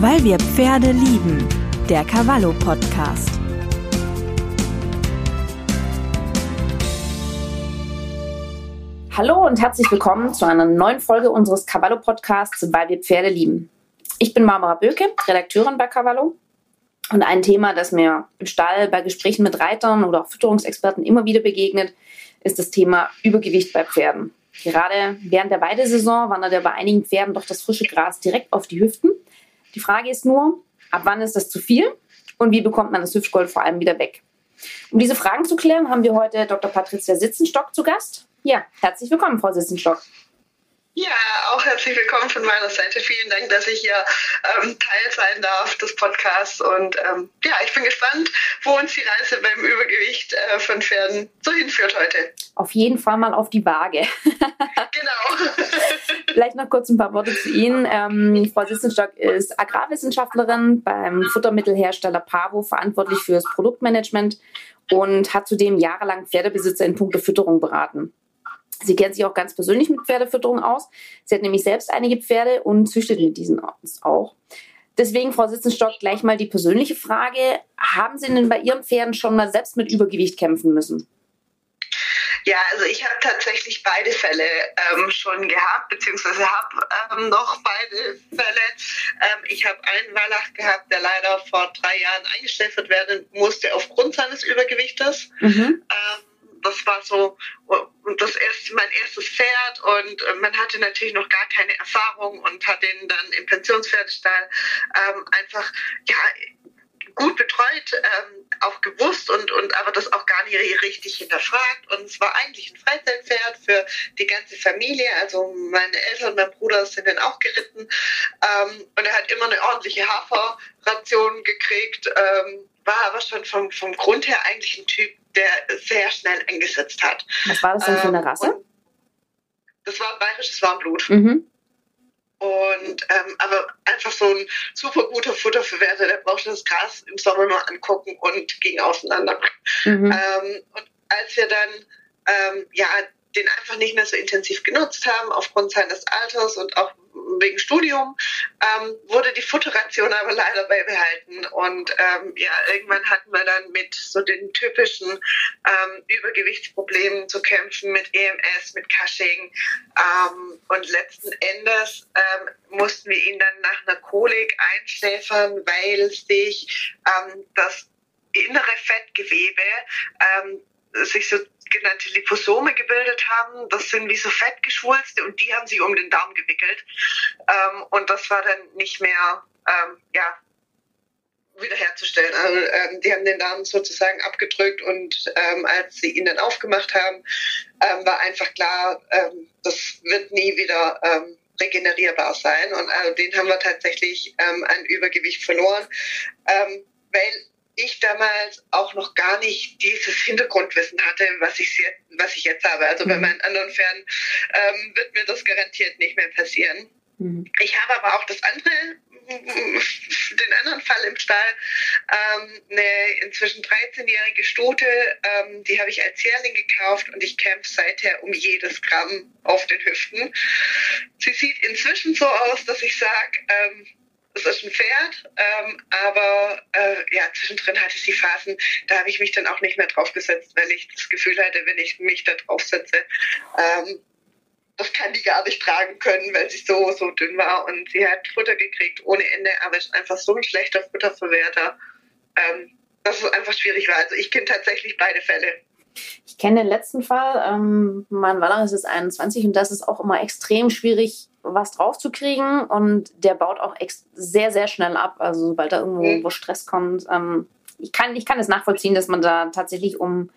Weil wir Pferde lieben. Der Cavallo Podcast. Hallo und herzlich willkommen zu einer neuen Folge unseres Cavallo Podcasts, weil wir Pferde lieben. Ich bin Barbara Böke, Redakteurin bei Cavallo. Und ein Thema, das mir im Stall bei Gesprächen mit Reitern oder auch Fütterungsexperten immer wieder begegnet, ist das Thema Übergewicht bei Pferden. Gerade während der Weidesaison wandert ja bei einigen Pferden doch das frische Gras direkt auf die Hüften. Die Frage ist nur, ab wann ist das zu viel und wie bekommt man das Hüftgold vor allem wieder weg? Um diese Fragen zu klären, haben wir heute Dr. Patricia Sitzenstock zu Gast. Ja, herzlich willkommen, Frau Sitzenstock. Ja, auch herzlich willkommen von meiner Seite. Vielen Dank, dass ich hier ähm, Teil sein darf des Podcasts. Und ähm, ja, ich bin gespannt, wo uns die Reise beim Übergewicht äh, von Pferden so hinführt heute. Auf jeden Fall mal auf die Waage. genau. Vielleicht noch kurz ein paar Worte zu Ihnen. Ähm, Frau Sissenstock ist Agrarwissenschaftlerin beim Futtermittelhersteller Pavo, verantwortlich für das Produktmanagement und hat zudem jahrelang Pferdebesitzer in puncto Fütterung beraten. Sie kennt sich auch ganz persönlich mit Pferdefütterung aus. Sie hat nämlich selbst einige Pferde und züchtet mit diesen auch. Deswegen, Frau Sitzenstock, gleich mal die persönliche Frage. Haben Sie denn bei Ihren Pferden schon mal selbst mit Übergewicht kämpfen müssen? Ja, also ich habe tatsächlich beide Fälle ähm, schon gehabt, beziehungsweise habe ähm, noch beide Fälle. Ähm, ich habe einen Wallach gehabt, der leider vor drei Jahren eingestellt werden musste aufgrund seines Übergewichtes. Mhm. Das war so das erste, mein erstes Pferd und äh, man hatte natürlich noch gar keine Erfahrung und hat den dann im Pensionspferdestall ähm, einfach ja gut betreut, ähm, auch gewusst und, und aber das auch gar nicht richtig hinterfragt. Und es war eigentlich ein Freizeitpferd für die ganze Familie. Also meine Eltern und mein Bruder sind dann auch geritten. Ähm, und er hat immer eine ordentliche Haferration gekriegt, ähm, war aber schon vom, vom Grund her eigentlich ein Typ, der sehr schnell eingesetzt hat. Was war das denn für eine ähm, Rasse? das war bayerisches Warmblut. Mhm. Und ähm, aber einfach so ein super guter Futterverwerter, der braucht das Gras im Sommer nur angucken und ging auseinander. Mhm. Ähm, und als wir dann ähm, ja den einfach nicht mehr so intensiv genutzt haben aufgrund seines Alters und auch wegen Studium, ähm, wurde die Futterration aber leider beibehalten. Und ähm, ja, irgendwann hatten wir dann mit so den typischen ähm, Übergewichtsproblemen zu kämpfen, mit EMS, mit Cushing. Ähm, und letzten Endes ähm, mussten wir ihn dann nach einer Kolik einschläfern, weil sich ähm, das innere Fettgewebe ähm, sich so genannte Liposome gebildet haben. Das sind wie so Fettgeschwulste und die haben sich um den Darm gewickelt. Ähm, und das war dann nicht mehr, ähm, ja, wiederherzustellen. Also, ähm, die haben den Darm sozusagen abgedrückt und ähm, als sie ihn dann aufgemacht haben, ähm, war einfach klar, ähm, das wird nie wieder ähm, regenerierbar sein. Und äh, den haben wir tatsächlich ähm, an Übergewicht verloren, ähm, weil ich damals auch noch gar nicht dieses Hintergrundwissen hatte, was ich, was ich jetzt habe. Also bei mhm. meinen anderen Pferden ähm, wird mir das garantiert nicht mehr passieren. Mhm. Ich habe aber auch das andere, den anderen Fall im Stall, ähm, eine inzwischen 13-jährige Stute, ähm, die habe ich als Jährling gekauft und ich kämpfe seither um jedes Gramm auf den Hüften. Sie sieht inzwischen so aus, dass ich sage, ähm, es ist ein Pferd, ähm, aber äh, ja, zwischendrin hatte sie Phasen, da habe ich mich dann auch nicht mehr draufgesetzt, weil ich das Gefühl hatte, wenn ich mich da draufsetze, ähm, das kann die gar nicht tragen können, weil sie so, so dünn war und sie hat Futter gekriegt ohne Ende, aber ist einfach so ein schlechter Futterverwerter, ähm, dass es einfach schwierig war. Also ich kenne tatsächlich beide Fälle. Ich kenne den letzten Fall. Ähm, mein Waller ist jetzt 21 und das ist auch immer extrem schwierig, was draufzukriegen. Und der baut auch sehr, sehr schnell ab. Also sobald da irgendwo mhm. wo Stress kommt. Ähm, ich, kann, ich kann es nachvollziehen, dass man da tatsächlich um,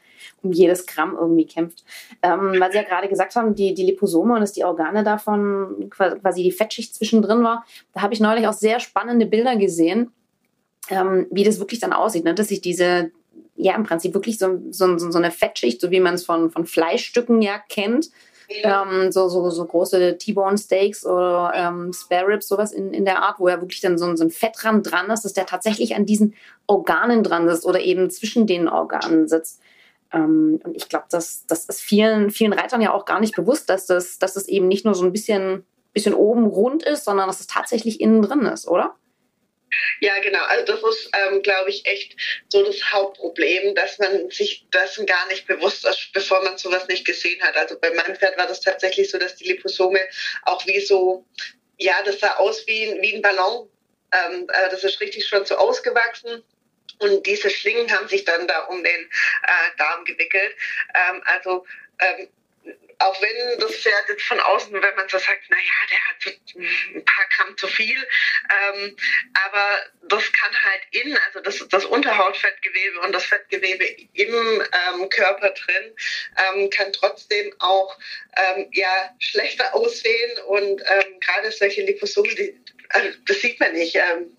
um jedes Gramm irgendwie kämpft. Ähm, weil Sie ja gerade gesagt haben, die, die Liposome und dass die Organe davon quasi die Fettschicht zwischendrin war. Da habe ich neulich auch sehr spannende Bilder gesehen, ähm, wie das wirklich dann aussieht. Ne? Dass sich diese, ja im Prinzip wirklich so, so, so eine Fettschicht, so wie man es von, von Fleischstücken ja kennt, ähm, so, so, so große T-Bone Steaks oder ähm, Spare Ribs, sowas in, in der Art, wo er wirklich dann so, so ein Fettrand dran ist, dass der tatsächlich an diesen Organen dran ist oder eben zwischen den Organen sitzt. Ähm, und ich glaube, das, das ist vielen, vielen Reitern ja auch gar nicht bewusst, dass das, dass das eben nicht nur so ein bisschen, bisschen oben rund ist, sondern dass es tatsächlich innen drin ist, oder? Ja, genau. Also das ist, ähm, glaube ich, echt so das Hauptproblem, dass man sich dessen gar nicht bewusst ist, bevor man sowas nicht gesehen hat. Also bei meinem Pferd war das tatsächlich so, dass die Liposome auch wie so, ja, das sah aus wie, wie ein Ballon. Ähm, äh, das ist richtig schon so ausgewachsen. Und diese Schlingen haben sich dann da um den äh, Darm gewickelt. Ähm, also ähm, auch wenn das Pferd jetzt von außen, wenn man so sagt, naja, der hat ein paar Gramm zu viel, ähm, aber das kann halt in, also das, das Unterhautfettgewebe und das Fettgewebe im ähm, Körper drin, ähm, kann trotzdem auch ähm, ja, schlechter aussehen und ähm, gerade solche Liposome, die, also das sieht man nicht. Ähm,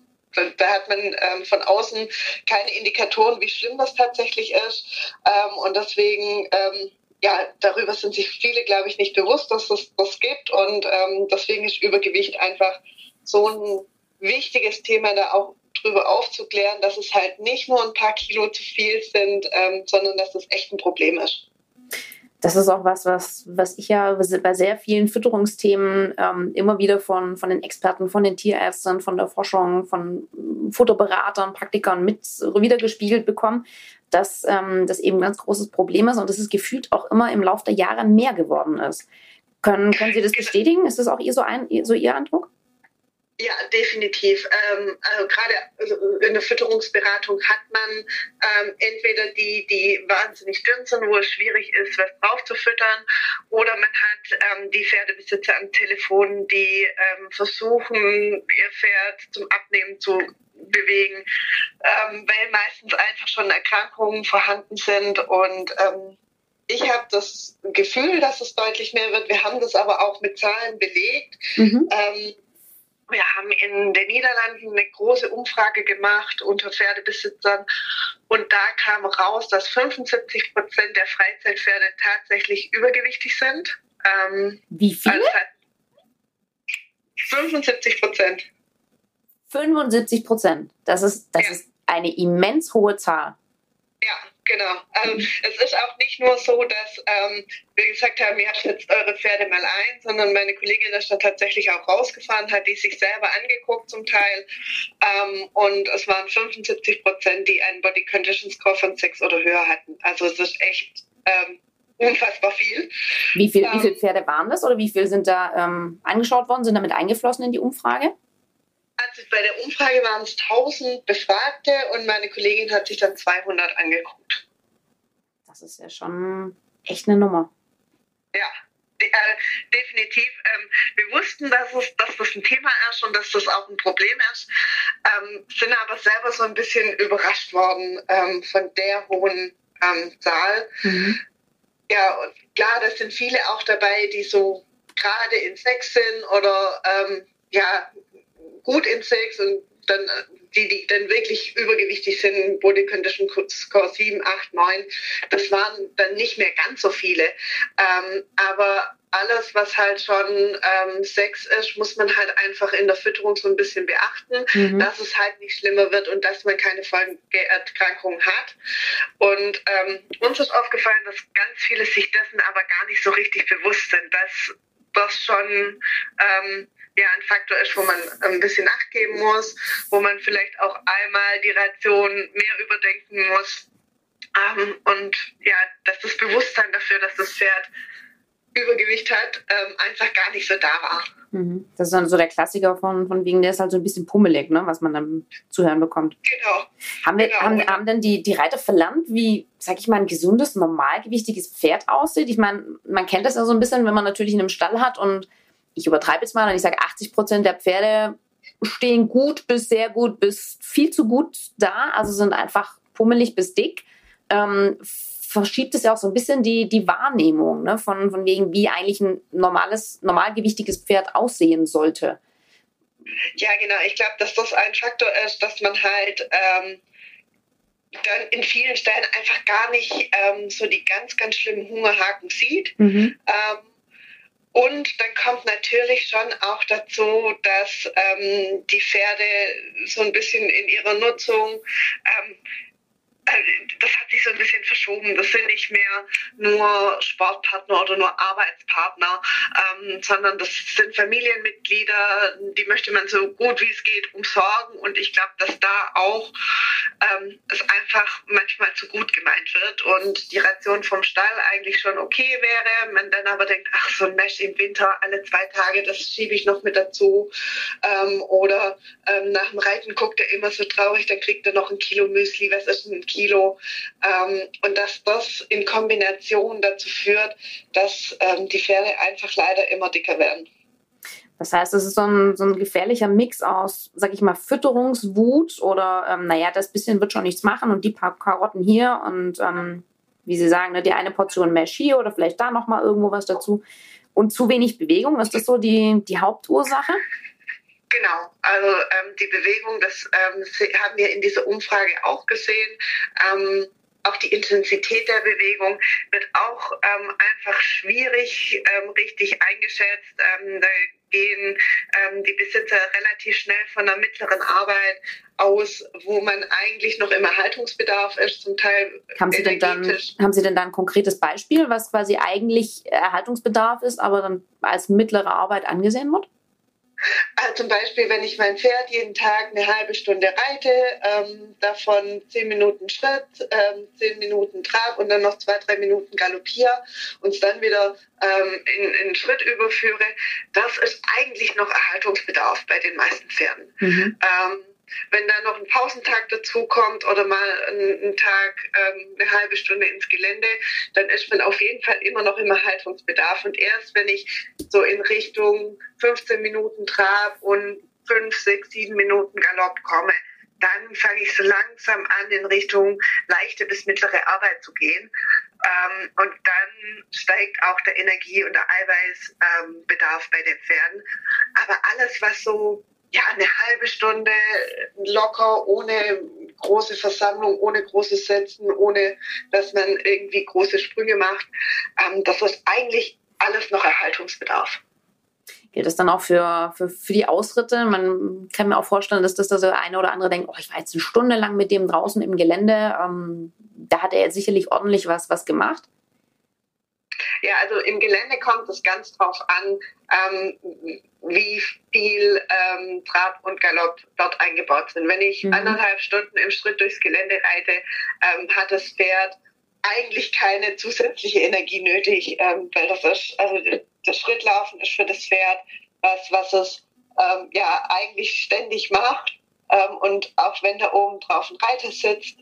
da hat man ähm, von außen keine Indikatoren, wie schlimm das tatsächlich ist. Ähm, und deswegen ähm, ja, darüber sind sich viele, glaube ich, nicht bewusst, dass es das gibt. Und ähm, deswegen ist Übergewicht einfach so ein wichtiges Thema, da auch drüber aufzuklären, dass es halt nicht nur ein paar Kilo zu viel sind, ähm, sondern dass das echt ein Problem ist. Das ist auch was, was, was ich ja bei sehr vielen Fütterungsthemen ähm, immer wieder von, von den Experten, von den Tierärzten, von der Forschung, von Futterberatern, Praktikern mit wiedergespiegelt bekomme, dass ähm, das eben ein ganz großes Problem ist und dass es gefühlt auch immer im Laufe der Jahre mehr geworden ist. Können, können Sie das bestätigen? Ist das auch ihr so, ein, so Ihr Eindruck? Ja, definitiv. Ähm, also gerade also in der Fütterungsberatung hat man ähm, entweder die, die wahnsinnig dünn sind, wo es schwierig ist, was drauf zu füttern, oder man hat ähm, die Pferdebesitzer am Telefon, die ähm, versuchen, ihr Pferd zum Abnehmen zu bewegen, ähm, weil meistens einfach schon Erkrankungen vorhanden sind und ähm, ich habe das Gefühl, dass es deutlich mehr wird. Wir haben das aber auch mit Zahlen belegt. Mhm. Ähm, wir haben in den Niederlanden eine große Umfrage gemacht unter Pferdebesitzern und da kam raus, dass 75 Prozent der Freizeitpferde tatsächlich übergewichtig sind. Ähm, Wie viele? Also 75 Prozent. 75 Prozent. Das ist, das ja. ist eine immens hohe Zahl. Ja, genau. Also, es ist auch nicht nur so, dass ähm, wir gesagt haben, ihr habt jetzt eure Pferde mal ein, sondern meine Kollegin ist dann tatsächlich auch rausgefahren, hat die sich selber angeguckt zum Teil. Ähm, und es waren 75 Prozent, die einen Body Condition Score von 6 oder höher hatten. Also es ist echt ähm, unfassbar viel. Wie, viel, wie viele ähm, Pferde waren das oder wie viele sind da ähm, angeschaut worden, sind damit eingeflossen in die Umfrage? Bei der Umfrage waren es 1000 Befragte und meine Kollegin hat sich dann 200 angeguckt. Das ist ja schon echt eine Nummer. Ja, äh, definitiv. Ähm, wir wussten, dass, es, dass das ein Thema ist und dass das auch ein Problem ist, ähm, sind aber selber so ein bisschen überrascht worden ähm, von der hohen ähm, Zahl. Mhm. Ja, und klar, da sind viele auch dabei, die so gerade in Sex sind oder ähm, ja, gut in Sex und dann die, die dann wirklich übergewichtig sind, Body Condition Score 7, 8, 9, das waren dann nicht mehr ganz so viele. Ähm, aber alles, was halt schon ähm, Sex ist, muss man halt einfach in der Fütterung so ein bisschen beachten, mhm. dass es halt nicht schlimmer wird und dass man keine Folgeerkrankungen hat. Und ähm, uns ist aufgefallen, dass ganz viele sich dessen aber gar nicht so richtig bewusst sind, dass das schon ähm, ja ein Faktor ist, wo man ein bisschen Acht geben muss, wo man vielleicht auch einmal die Ration mehr überdenken muss. Ähm, und ja, dass das Bewusstsein dafür, dass das Pferd Übergewicht hat, ähm, einfach gar nicht so da war. Mhm. Das ist dann so der Klassiker von, von wegen, der ist halt so ein bisschen pummelig, ne, was man dann zu hören bekommt. Genau. Haben, wir, genau. haben, haben denn die, die Reiter verlernt, wie, sag ich mal, ein gesundes, normalgewichtiges Pferd aussieht? Ich meine, man kennt das ja so ein bisschen, wenn man natürlich in einem Stall hat und ich übertreibe jetzt mal und ich sage, 80 Prozent der Pferde stehen gut bis sehr gut bis viel zu gut da, also sind einfach pummelig bis dick. Ähm, verschiebt es ja auch so ein bisschen die, die Wahrnehmung ne, von, von wegen, wie eigentlich ein normales, normalgewichtiges Pferd aussehen sollte. Ja, genau. Ich glaube, dass das ein Faktor ist, dass man halt ähm, dann in vielen Stellen einfach gar nicht ähm, so die ganz, ganz schlimmen Hungerhaken sieht. Mhm. Ähm, und dann kommt natürlich schon auch dazu, dass ähm, die Pferde so ein bisschen in ihrer Nutzung ähm, das hat sich so ein bisschen verschoben. Das sind nicht mehr nur Sportpartner oder nur Arbeitspartner, ähm, sondern das sind Familienmitglieder, die möchte man so gut wie es geht umsorgen. Und ich glaube, dass da auch ähm, es einfach manchmal zu gut gemeint wird und die Ration vom Stall eigentlich schon okay wäre. Man dann aber denkt, ach, so ein Mesh im Winter alle zwei Tage, das schiebe ich noch mit dazu. Ähm, oder ähm, nach dem Reiten guckt er immer so traurig, dann kriegt er noch ein Kilo Müsli. Was ist ein Kilo? Ähm, und dass das in Kombination dazu führt, dass ähm, die Pferde einfach leider immer dicker werden. Das heißt, es ist so ein, so ein gefährlicher Mix aus, sag ich mal, Fütterungswut oder, ähm, naja, das bisschen wird schon nichts machen und die paar Karotten hier und, ähm, wie Sie sagen, ne, die eine Portion Mesh hier oder vielleicht da nochmal irgendwo was dazu. Und zu wenig Bewegung, ist das so die, die Hauptursache? Genau, also ähm, die Bewegung, das ähm, haben wir in dieser Umfrage auch gesehen. Ähm, auch die Intensität der Bewegung wird auch ähm, einfach schwierig ähm, richtig eingeschätzt. Ähm, da gehen ähm, die Besitzer relativ schnell von der mittleren Arbeit aus, wo man eigentlich noch im Erhaltungsbedarf ist, zum Teil. Haben Sie, denn dann, haben Sie denn da ein konkretes Beispiel, was quasi eigentlich Erhaltungsbedarf ist, aber dann als mittlere Arbeit angesehen wird? Also zum Beispiel, wenn ich mein Pferd jeden Tag eine halbe Stunde reite, ähm, davon zehn Minuten Schritt, ähm, zehn Minuten Trab und dann noch zwei, drei Minuten galoppiere und es dann wieder ähm, in, in Schritt überführe, das ist eigentlich noch Erhaltungsbedarf bei den meisten Pferden. Mhm. Ähm, wenn da noch ein Pausentag dazukommt oder mal einen Tag, ähm, eine halbe Stunde ins Gelände, dann ist man auf jeden Fall immer noch im Erhaltungsbedarf. Und erst wenn ich so in Richtung 15 Minuten Trab und 5, 6, 7 Minuten Galopp komme, dann fange ich so langsam an, in Richtung leichte bis mittlere Arbeit zu gehen. Ähm, und dann steigt auch der Energie- und der Eiweißbedarf ähm, bei den Pferden. Aber alles, was so ja, eine halbe Stunde locker, ohne große Versammlung, ohne großes Setzen, ohne dass man irgendwie große Sprünge macht. Ähm, das ist eigentlich alles noch Erhaltungsbedarf. Gilt das dann auch für, für, für die Ausritte? Man kann mir auch vorstellen, dass das da so eine oder andere denkt, oh, ich war jetzt eine Stunde lang mit dem draußen im Gelände. Ähm, da hat er jetzt sicherlich ordentlich was, was gemacht. Ja, also im Gelände kommt es ganz drauf an, ähm, wie viel ähm, Trab und Galopp dort eingebaut sind. Wenn ich mhm. anderthalb Stunden im Schritt durchs Gelände reite, ähm, hat das Pferd eigentlich keine zusätzliche Energie nötig, ähm, weil das ist, also das Schrittlaufen ist für das Pferd was, was es ähm, ja eigentlich ständig macht. Ähm, und auch wenn da oben drauf ein Reiter sitzt,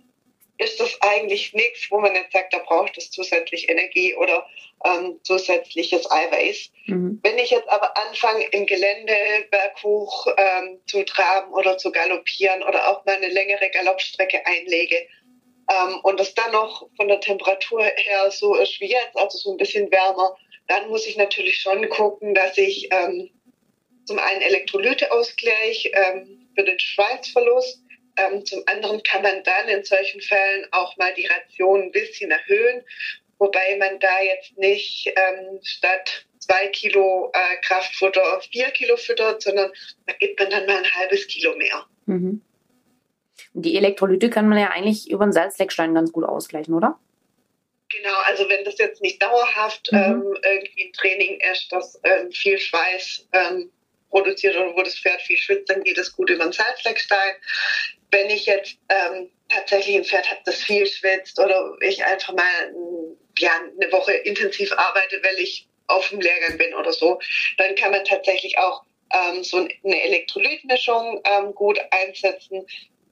ist das eigentlich nichts, wo man jetzt sagt, da braucht es zusätzlich Energie oder ähm, zusätzliches Eiweiß. Mhm. Wenn ich jetzt aber anfange, im Gelände berghoch ähm, zu traben oder zu galoppieren oder auch mal eine längere Galoppstrecke einlege ähm, und es dann noch von der Temperatur her so ist wie jetzt, also so ein bisschen wärmer, dann muss ich natürlich schon gucken, dass ich ähm, zum einen Elektrolyteausgleich ähm, für den Schweißverlust ähm, zum anderen kann man dann in solchen Fällen auch mal die Ration ein bisschen erhöhen, wobei man da jetzt nicht ähm, statt zwei Kilo äh, Kraftfutter vier Kilo füttert, sondern da gibt man dann mal ein halbes Kilo mehr. Mhm. Die Elektrolyte kann man ja eigentlich über den Salzleckstein ganz gut ausgleichen, oder? Genau, also wenn das jetzt nicht dauerhaft mhm. ähm, irgendwie ein Training ist, das ähm, viel Schweiß ähm, produziert oder wo das Pferd viel schwitzt, dann geht es gut über den Salzleckstein wenn ich jetzt ähm, tatsächlich ein Pferd habe, das viel schwitzt oder ich einfach mal ja, eine Woche intensiv arbeite, weil ich auf dem Lehrgang bin oder so, dann kann man tatsächlich auch ähm, so eine Elektrolytmischung ähm, gut einsetzen,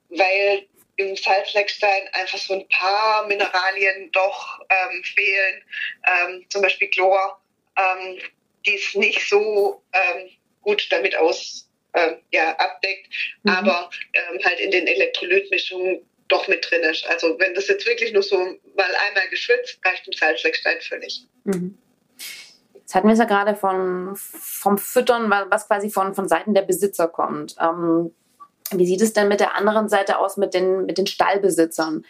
weil im Salzleckstein einfach so ein paar Mineralien doch ähm, fehlen, ähm, zum Beispiel Chlor, ähm, die es nicht so ähm, gut damit aus, äh, ja, abdeckt, mhm. aber ähm, halt in den Elektrolytmischungen doch mit drin ist. Also wenn das jetzt wirklich nur so mal einmal geschwitzt, reicht ein Salzleckstein völlig. Mhm. Jetzt hatten wir es ja gerade von, vom Füttern, was quasi von, von Seiten der Besitzer kommt. Ähm, wie sieht es denn mit der anderen Seite aus, mit den, mit den Stallbesitzern?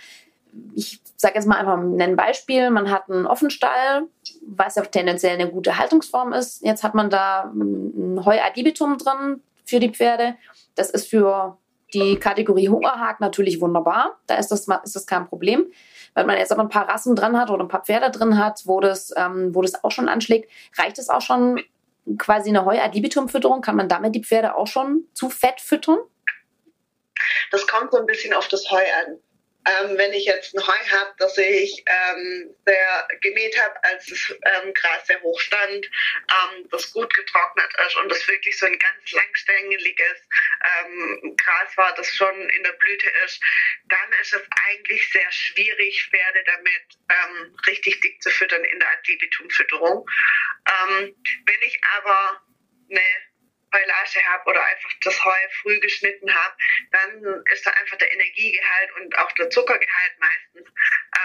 Ich sage jetzt mal einfach ein Beispiel. Man hat einen Offenstall, was ja tendenziell eine gute Haltungsform ist. Jetzt hat man da ein Heu-Adibitum drin, für die Pferde. Das ist für die Kategorie Hungerhag natürlich wunderbar. Da ist das, ist das kein Problem. Wenn man jetzt aber ein paar Rassen drin hat oder ein paar Pferde drin hat, wo das, ähm, wo das auch schon anschlägt, reicht es auch schon quasi eine Heu-Ad-Libitum-Fütterung? Kann man damit die Pferde auch schon zu fett füttern? Das kommt so ein bisschen auf das Heu an. Ähm, wenn ich jetzt ein Heu habe, das ich ähm, sehr gemäht habe, als das ähm, Gras sehr hoch stand, ähm, das gut getrocknet ist und das wirklich so ein ganz langstängeliges ähm, Gras war, das schon in der Blüte ist, dann ist es eigentlich sehr schwierig, Pferde damit ähm, richtig dick zu füttern in der Ad-Libitum-Fütterung. wenn ich aber eine Heulage habe oder einfach das Heu früh geschnitten habe, dann ist da einfach der Energiegehalt und auch der Zuckergehalt meistens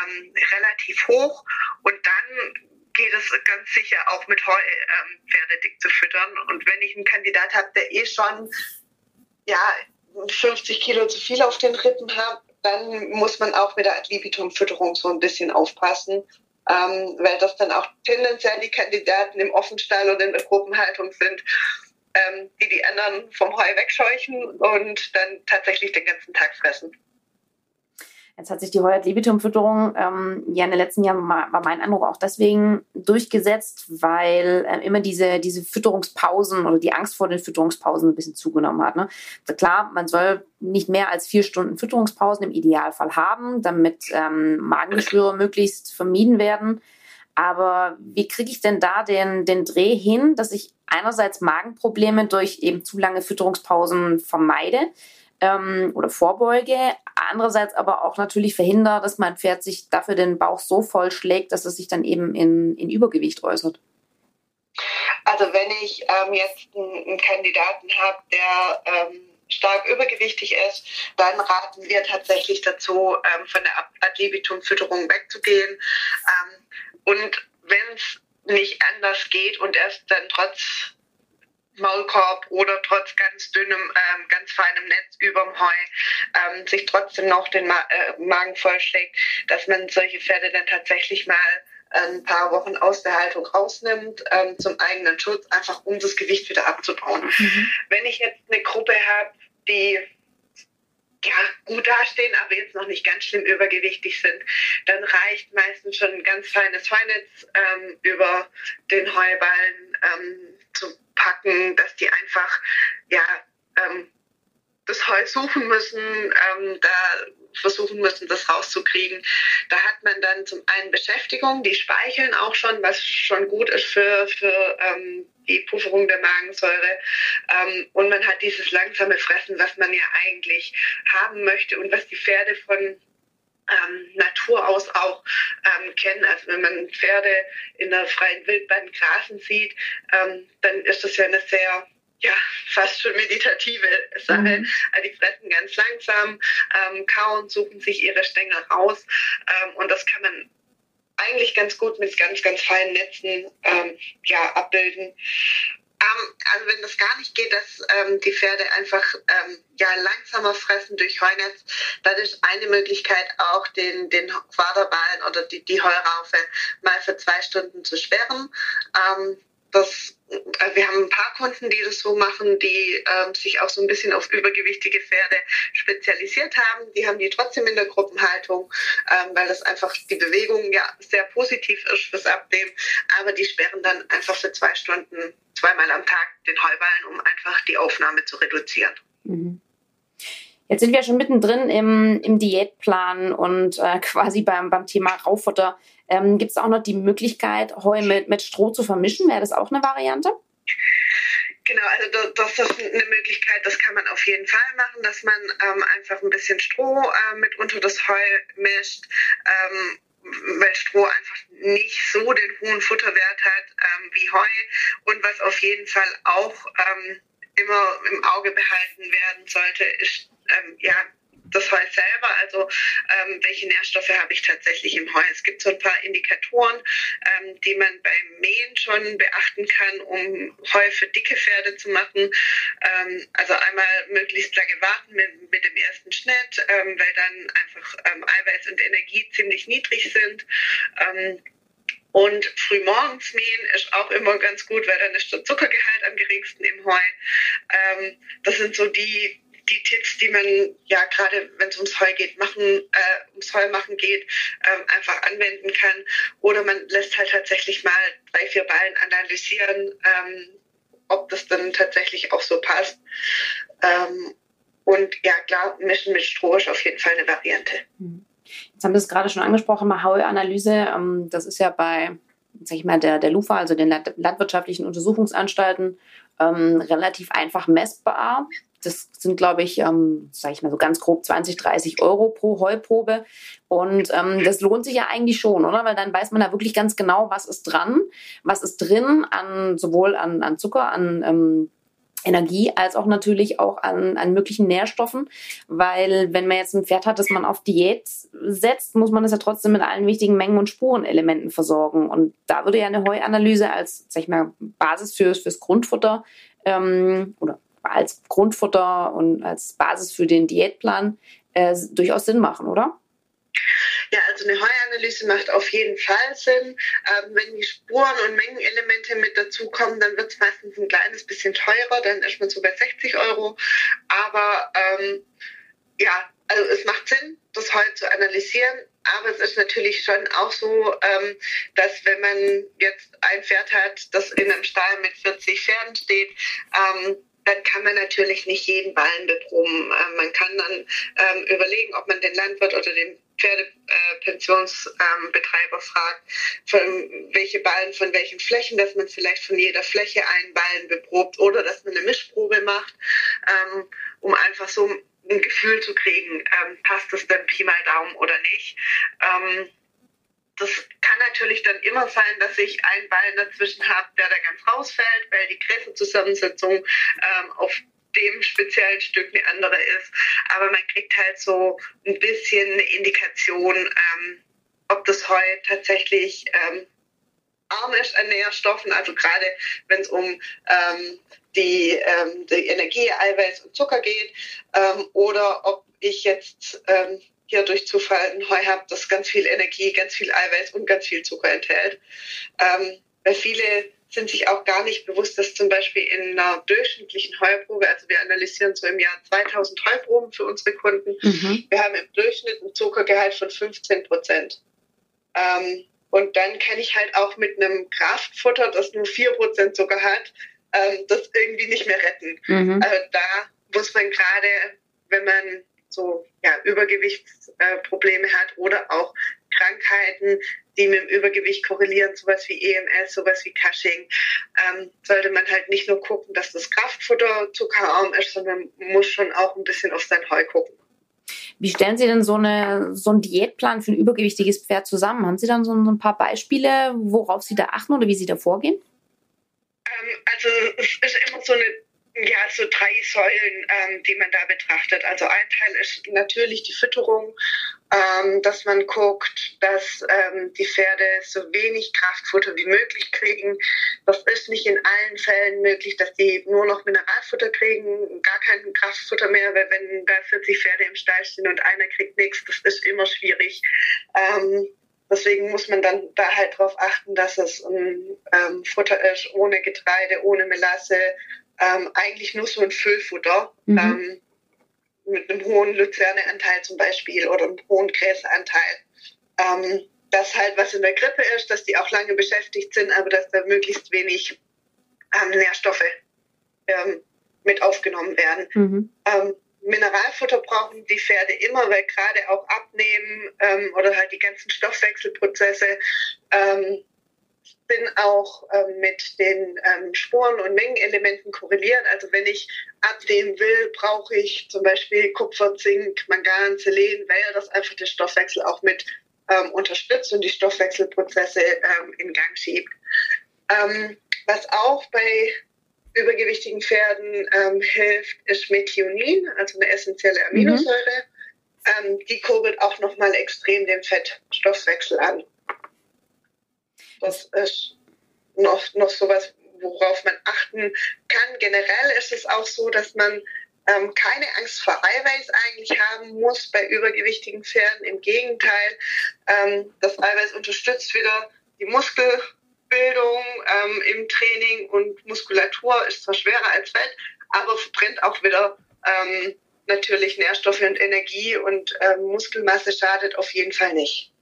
ähm, relativ hoch und dann geht es ganz sicher auch mit Heu ähm, Pferde dick zu füttern. Und wenn ich einen Kandidat habe, der eh schon ja 50 Kilo zu viel auf den Rippen hat, dann muss man auch mit der Ad-Libitum-Fütterung so ein bisschen aufpassen, ähm, weil das dann auch tendenziell die Kandidaten im Offenstall oder in der Gruppenhaltung sind, ähm, die die anderen vom Heu wegscheuchen und dann tatsächlich den ganzen Tag fressen. Jetzt hat sich die Heuert-Libitum-Fütterung ähm, ja in den letzten Jahren, war, war mein Eindruck, auch deswegen durchgesetzt, weil äh, immer diese, diese Fütterungspausen oder die Angst vor den Fütterungspausen ein bisschen zugenommen hat. Ne? Also klar, man soll nicht mehr als vier Stunden Fütterungspausen im Idealfall haben, damit ähm, Magengeschwüre möglichst vermieden werden. Aber wie kriege ich denn da den, den Dreh hin, dass ich einerseits Magenprobleme durch eben zu lange Fütterungspausen vermeide ähm, oder vorbeuge, andererseits aber auch natürlich verhindere, dass mein Pferd sich dafür den Bauch so voll schlägt, dass es sich dann eben in, in Übergewicht äußert? Also wenn ich ähm, jetzt einen, Kandidaten habe, der ähm, stark übergewichtig ist, dann raten wir tatsächlich dazu, ähm, von der Ad libitum-Fütterung wegzugehen. Ähm, und wenn es nicht anders geht und erst dann trotz Maulkorb oder trotz ganz dünnem, ähm, ganz feinem Netz überm Heu ähm, sich trotzdem noch den Ma äh, Magen vollschlägt, dass man solche Pferde dann tatsächlich mal ein paar Wochen aus der Haltung rausnimmt, ähm, zum eigenen Schutz, einfach um das Gewicht wieder abzubauen. Mhm. Wenn ich jetzt eine Gruppe habe, die gut dastehen, aber jetzt noch nicht ganz schlimm übergewichtig sind, dann reicht meistens schon ein ganz feines Heunetz ähm, über den Heuballen ähm, zu packen, dass die einfach ja ähm, das Heu suchen müssen, ähm, da versuchen müssen, das rauszukriegen. Da hat man dann zum einen Beschäftigung, die speicheln auch schon, was schon gut ist für, für ähm, die Pufferung der Magensäure. Ähm, und man hat dieses langsame Fressen, was man ja eigentlich haben möchte und was die Pferde von ähm, Natur aus auch ähm, kennen. Also wenn man Pferde in der freien Wildbahn grasen sieht, ähm, dann ist das ja eine sehr ja, fast schon meditative Sache. Mhm. Also die fressen ganz langsam, ähm, kauen, suchen sich ihre Stängel raus ähm, und das kann man eigentlich ganz gut mit ganz, ganz feinen Netzen ähm, ja, abbilden. Ähm, also wenn das gar nicht geht, dass ähm, die Pferde einfach ähm, ja, langsamer fressen durch Heunetz, dann ist eine Möglichkeit auch den, den Quaderballen oder die, die Heuraufe mal für zwei Stunden zu sperren. Ähm, das, äh, wir haben ein paar Kunden, die das so machen, die ähm, sich auch so ein bisschen auf übergewichtige Pferde spezialisiert haben. Die haben die trotzdem in der Gruppenhaltung, ähm, weil das einfach die Bewegung ja sehr positiv ist fürs Abnehmen. Aber die sperren dann einfach für zwei Stunden zweimal am Tag den Heuballen, um einfach die Aufnahme zu reduzieren. Mhm. Jetzt sind wir schon mittendrin im, im Diätplan und äh, quasi beim, beim Thema Raufutter. Ähm, Gibt es auch noch die Möglichkeit, Heu mit, mit Stroh zu vermischen? Wäre das auch eine Variante? Genau, also das, ist eine Möglichkeit, das kann man auf jeden Fall machen, dass man ähm, einfach ein bisschen Stroh äh, mit unter das Heu mischt, ähm, weil Stroh einfach nicht so den hohen Futterwert hat ähm, wie Heu und was auf jeden Fall auch ähm, immer im Auge behalten werden sollte, ist ähm, ja das Heu selber, also ähm, welche Nährstoffe habe ich tatsächlich im Heu. Es gibt so ein paar Indikatoren, ähm, die man beim Mähen schon beachten kann, um Heu für dicke Pferde zu machen. Ähm, also einmal möglichst lange warten mit, mit dem ersten Schnitt, ähm, weil dann einfach ähm, Eiweiß und Energie ziemlich niedrig sind. Ähm, und frühmorgens mähen ist auch immer ganz gut, weil dann ist der Zuckergehalt am geringsten im Heu. Ähm, das sind so die die Tipps, die man ja gerade, wenn es ums Heu geht, machen, äh, ums Heu machen geht, ähm, einfach anwenden kann. Oder man lässt halt tatsächlich mal drei, vier Ballen analysieren, ähm, ob das dann tatsächlich auch so passt. Ähm, und ja, klar, Mischen mit Stroh ist auf jeden Fall eine Variante. Mhm. Jetzt haben wir es gerade schon angesprochen, mal Heuanalyse. Ähm, das ist ja bei, sag ich mal, der, der LUFA, also den landwirtschaftlichen Untersuchungsanstalten, ähm, relativ einfach messbar. Das sind, glaube ich, ähm, sage ich mal so ganz grob 20, 30 Euro pro Heuprobe. Und ähm, das lohnt sich ja eigentlich schon, oder? Weil dann weiß man da wirklich ganz genau, was ist dran, was ist drin an sowohl an, an Zucker, an ähm, Energie als auch natürlich auch an, an möglichen Nährstoffen, weil wenn man jetzt ein Pferd hat, das man auf Diät setzt, muss man es ja trotzdem mit allen wichtigen Mengen und Spurenelementen versorgen. Und da würde ja eine Heuanalyse als, sag ich mal, Basis fürs, fürs Grundfutter ähm, oder als Grundfutter und als Basis für den Diätplan äh, durchaus Sinn machen, oder? Ja, also eine Heuanalyse macht auf jeden Fall Sinn. Ähm, wenn die Spuren und Mengenelemente mit dazukommen, dann wird es meistens ein kleines bisschen teurer, dann ist man so bei 60 Euro. Aber ähm, ja, also es macht Sinn, das Heu zu analysieren. Aber es ist natürlich schon auch so, ähm, dass wenn man jetzt ein Pferd hat, das in einem Stall mit 40 Pferden steht, ähm, dann kann man natürlich nicht jeden Ballen beproben. Ähm, man kann dann ähm, überlegen, ob man den Landwirt oder den Pferdepensionsbetreiber äh, fragt, von welche Ballen von welchen Flächen, dass man vielleicht von jeder Fläche einen Ballen beprobt oder dass man eine Mischprobe macht, ähm, um einfach so ein Gefühl zu kriegen, ähm, passt das denn Pi mal Daumen oder nicht. Das kann natürlich dann immer sein, dass ich einen Ballen dazwischen habe, der da ganz rausfällt, weil die Gräserzusammensetzung ähm, auf dem speziellen Stück eine andere ist. Aber man kriegt halt so ein bisschen eine Indikation, ähm, ob das Heu tatsächlich ähm, arm ist an Nährstoffen, also gerade wenn es um ähm, die, ähm, die Energie, Eiweiß und Zucker geht, ähm, oder ob ich jetzt ähm, hier durch Zufall ein Heu habe, das ganz viel Energie, ganz viel Eiweiß und ganz viel Zucker enthält. Ähm, weil viele sind sich auch gar nicht bewusst, dass zum Beispiel in einer durchschnittlichen Heuprobe, also wir analysieren so im Jahr 2000 Heuproben für unsere Kunden, mhm. wir haben im Durchschnitt einen Zuckergehalt von 15 Prozent. Ähm, und dann kann ich halt auch mit einem Kraftfutter, das nur 4 Prozent Zucker hat, ähm, das irgendwie nicht mehr retten. Mhm. Also da muss man gerade, wenn man so ja, Übergewichtsprobleme hat oder auch Krankheiten, die mit dem Übergewicht korrelieren, sowas wie EMS, sowas wie Cushing, ähm, sollte man halt nicht nur gucken, dass das Kraftfutter zuckerarm ist, sondern muss schon auch ein bisschen auf sein Heu gucken. Wie stellen Sie denn so, eine, so einen Diätplan für ein übergewichtiges Pferd zusammen? Haben Sie dann so ein paar Beispiele, worauf Sie da achten oder wie Sie da vorgehen? Ähm, also es ist immer so eine ja, so drei Säulen, ähm, die man da betrachtet. Also ein Teil ist natürlich die Fütterung, ähm, dass man guckt, dass ähm, die Pferde so wenig Kraftfutter wie möglich kriegen. Das ist nicht in allen Fällen möglich, dass die nur noch Mineralfutter kriegen, gar kein Kraftfutter mehr, weil wenn da 40 Pferde im Stall sind und einer kriegt nichts, das ist immer schwierig. Ähm, Deswegen muss man dann da halt darauf achten, dass es ein ähm, Futter ist ohne Getreide, ohne Melasse, ähm, eigentlich nur so ein Füllfutter mhm. ähm, mit einem hohen Luzerneanteil zum Beispiel oder einem hohen Gräseranteil. Ähm, das halt, was in der Grippe ist, dass die auch lange beschäftigt sind, aber dass da möglichst wenig ähm, Nährstoffe ähm, mit aufgenommen werden. Mhm. Ähm, Mineralfutter brauchen die Pferde immer, weil gerade auch abnehmen ähm, oder halt die ganzen Stoffwechselprozesse ähm, bin auch ähm, mit den ähm, Spuren und Mengenelementen korrelieren. Also wenn ich abnehmen will, brauche ich zum Beispiel Kupfer, Zink, Mangan, Selen, weil das einfach den Stoffwechsel auch mit ähm, unterstützt und die Stoffwechselprozesse ähm, in Gang schiebt. Ähm, was auch bei übergewichtigen Pferden ähm, hilft, ist Methionin, also eine essentielle Aminosäure. Mhm. die kurbelt auch nochmal extrem den Fettstoffwechsel an. Das ist noch, noch sowas, worauf man achten kann. Generell ist es auch so, dass man ähm, keine Angst vor Eiweiß eigentlich haben muss bei übergewichtigen Pferden. Im Gegenteil, ähm, das Eiweiß unterstützt wieder die Muskelbildung ähm, im Training und Muskulatur ist zwar schwerer als Fett, aber verbrennt auch wieder ähm, natürlich Nährstoffe und Energie und äh, Muskelmasse schadet auf jeden Fall nicht.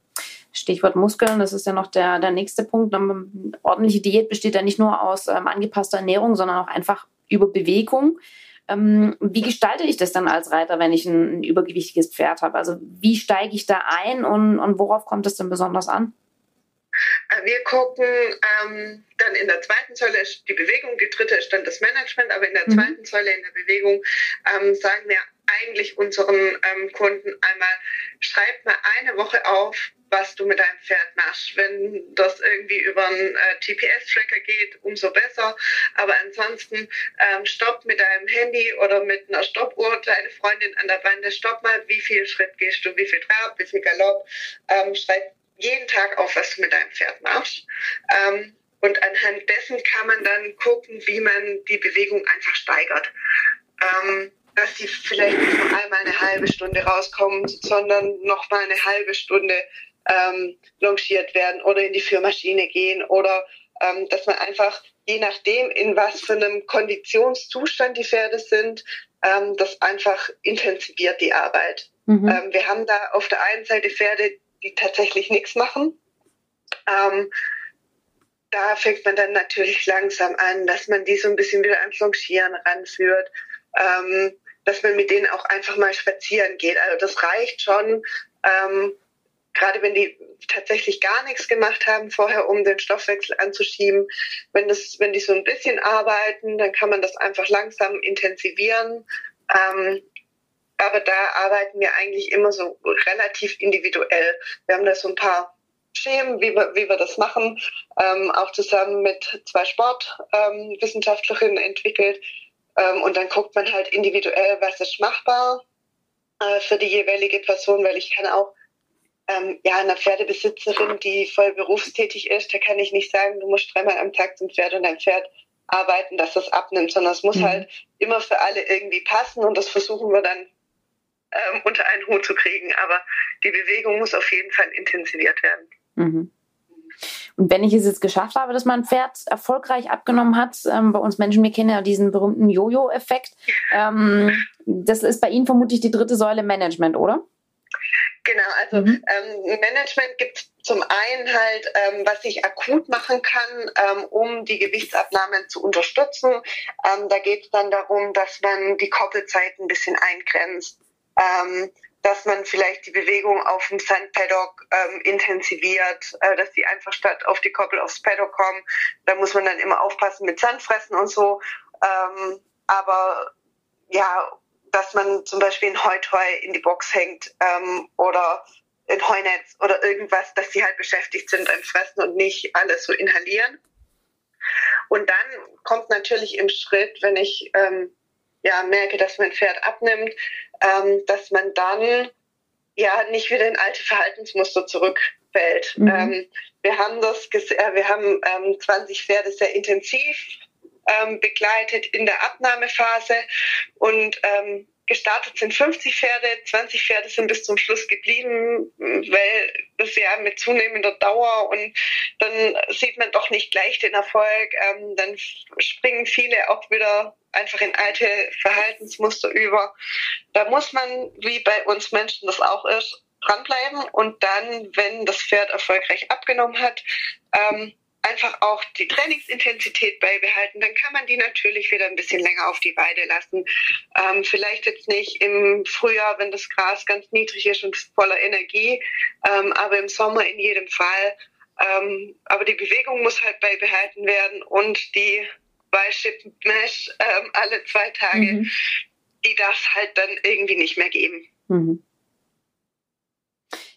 Stichwort Muskeln, das ist ja noch der, der nächste Punkt. Eine ordentliche Diät besteht ja nicht nur aus ähm, angepasster Ernährung, sondern auch einfach über Bewegung. Ähm, wie gestalte ich das dann als Reiter, wenn ich ein, ein übergewichtiges Pferd habe? Also wie steige ich da ein und, und worauf kommt es denn besonders an? Äh, wir gucken ähm, dann in der zweiten Säule ist die Bewegung, die dritte ist dann das Management, aber in der mhm. zweiten Säule in der Bewegung ähm, sagen wir eigentlich unseren ähm, Kunden einmal, schreib mal eine Woche auf, was du mit deinem Pferd machst. Wenn das irgendwie über einen äh, GPS-Tracker geht, umso besser. Aber ansonsten ähm, stopp mit deinem Handy oder mit einer Stoppuhr deine Freundin an der Bande. Stopp mal, wie viel Schritt gehst du, wie viel Trab, wie viel Galopp. Ähm, schreib jeden Tag auf, was du mit deinem Pferd machst. Ähm, und anhand dessen kann man dann gucken, wie man die Bewegung einfach steigert. Ähm, dass die vielleicht nicht nur einmal eine halbe Stunde rauskommen, sondern noch mal eine halbe Stunde ähm, longiert werden oder in die Führmaschine gehen oder ähm, dass man einfach je nachdem, in was für einem Konditionszustand die Pferde sind, ähm, das einfach intensiviert die Arbeit. Mhm. Ähm, wir haben da auf der einen Seite Pferde, die tatsächlich nichts machen. Ähm, da fängt man dann natürlich langsam an, dass man die so ein bisschen wieder ans Longieren ranführt, ähm, dass man mit denen auch einfach mal spazieren geht. Also das reicht schon, ähm, gerade wenn die tatsächlich gar nichts gemacht haben vorher, um den Stoffwechsel anzuschieben. Wenn das, wenn die so ein bisschen arbeiten, dann kann man das einfach langsam intensivieren. Ähm, aber da arbeiten wir eigentlich immer so relativ individuell. Wir haben da so ein paar Schemen, wie wir, wie wir das machen, ähm, auch zusammen mit zwei Sportwissenschaftlerinnen ähm, entwickelt. Ähm, und dann guckt man halt individuell, was ist machbar äh, für die jeweilige Person, weil ich kann auch ähm, ja, einer Pferdebesitzerin, die voll berufstätig ist, da kann ich nicht sagen, du musst dreimal am Tag zum Pferd und dein Pferd arbeiten, dass das abnimmt, sondern es muss mhm. halt immer für alle irgendwie passen und das versuchen wir dann ähm, unter einen Hut zu kriegen. Aber die Bewegung muss auf jeden Fall intensiviert werden. Mhm. Und wenn ich es jetzt geschafft habe, dass mein Pferd erfolgreich abgenommen hat, ähm, bei uns Menschen, wir kennen ja diesen berühmten Jojo-Effekt, ähm, das ist bei Ihnen vermutlich die dritte Säule Management, oder? Genau, also mhm. ähm, Management gibt zum einen halt, ähm, was ich akut machen kann, ähm, um die Gewichtsabnahme zu unterstützen. Ähm, da geht es dann darum, dass man die Koppelzeit ein bisschen eingrenzt. Dass man vielleicht die Bewegung auf dem Sandpaddock ähm, intensiviert, äh, dass die einfach statt auf die Koppel aufs Paddock kommen. Da muss man dann immer aufpassen mit Sandfressen und so. Ähm, aber ja, dass man zum Beispiel ein Heuteu in die Box hängt ähm, oder ein Heunetz oder irgendwas, dass die halt beschäftigt sind beim Fressen und nicht alles so inhalieren. Und dann kommt natürlich im Schritt, wenn ich ähm, ja merke, dass mein Pferd abnimmt, ähm, dass man dann ja nicht wieder in alte Verhaltensmuster zurückfällt. Mhm. Ähm, wir haben das, äh, wir haben ähm, 20 Pferde sehr intensiv ähm, begleitet in der Abnahmephase und ähm, gestartet sind 50 Pferde, 20 Pferde sind bis zum Schluss geblieben, weil das ja mit zunehmender Dauer und dann sieht man doch nicht gleich den Erfolg. Ähm, dann springen viele auch wieder einfach in alte Verhaltensmuster über. Da muss man, wie bei uns Menschen das auch ist, dranbleiben und dann, wenn das Pferd erfolgreich abgenommen hat, ähm, einfach auch die Trainingsintensität beibehalten, dann kann man die natürlich wieder ein bisschen länger auf die Weide lassen. Ähm, vielleicht jetzt nicht im Frühjahr, wenn das Gras ganz niedrig ist und voller Energie, ähm, aber im Sommer in jedem Fall. Ähm, aber die Bewegung muss halt beibehalten werden und die Bicep Mesh ähm, alle zwei Tage, mhm. die darf es halt dann irgendwie nicht mehr geben. Mhm.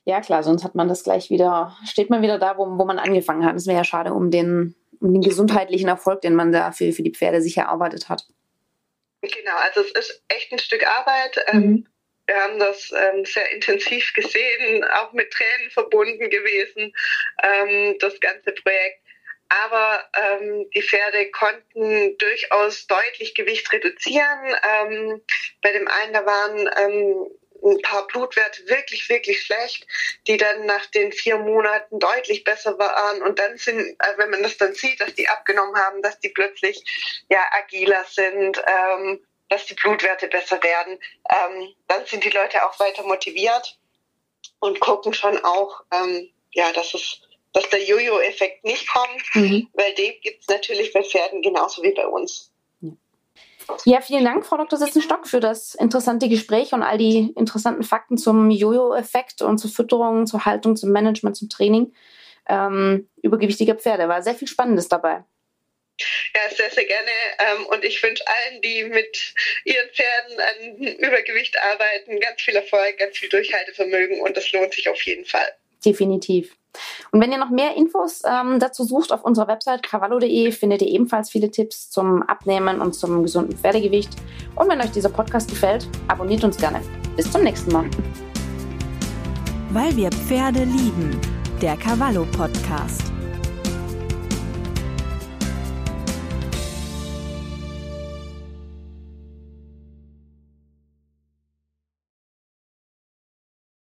Ja, klar, sonst hat man das gleich wieder, steht man wieder da, wo, wo man angefangen hat. Es wäre ja schade um den, um den gesundheitlichen Erfolg, den man da für, für die Pferde sich erarbeitet hat. Genau, also es ist echt ein Stück Arbeit. Ähm, mhm. Wir haben das ähm, sehr intensiv gesehen, auch mit Tränen verbunden gewesen, ähm, das ganze Projekt. Aber ähm, die Pferde konnten durchaus deutlich Gewicht reduzieren. Ähm, bei dem einen, da waren ähm, ein paar Blutwerte wirklich, wirklich schlecht, die dann nach den vier Monaten deutlich besser waren. Und dann sind, äh, wenn man das dann sieht, dass die abgenommen haben, dass die plötzlich ja agiler sind, ähm, dass die Blutwerte besser werden, ähm, dann sind die Leute auch weiter motiviert und gucken schon auch, ähm, ja, dass es dass der Jojo-Effekt nicht kommt, mhm. weil den gibt es natürlich bei Pferden genauso wie bei uns. Ja, vielen Dank, Frau Dr. Sitzenstock, für das interessante Gespräch und all die interessanten Fakten zum Jojo-Effekt und zur Fütterung, zur Haltung, zum Management, zum Training ähm, übergewichtiger Pferde. War sehr viel Spannendes dabei. Ja, sehr, sehr gerne. Ähm, und ich wünsche allen, die mit ihren Pferden an Übergewicht arbeiten, ganz viel Erfolg, ganz viel Durchhaltevermögen und das lohnt sich auf jeden Fall. Definitiv. Und wenn ihr noch mehr Infos ähm, dazu sucht, auf unserer Website cavallo.de findet ihr ebenfalls viele Tipps zum Abnehmen und zum gesunden Pferdegewicht. Und wenn euch dieser Podcast gefällt, abonniert uns gerne. Bis zum nächsten Mal. Weil wir Pferde lieben. Der Cavallo Podcast.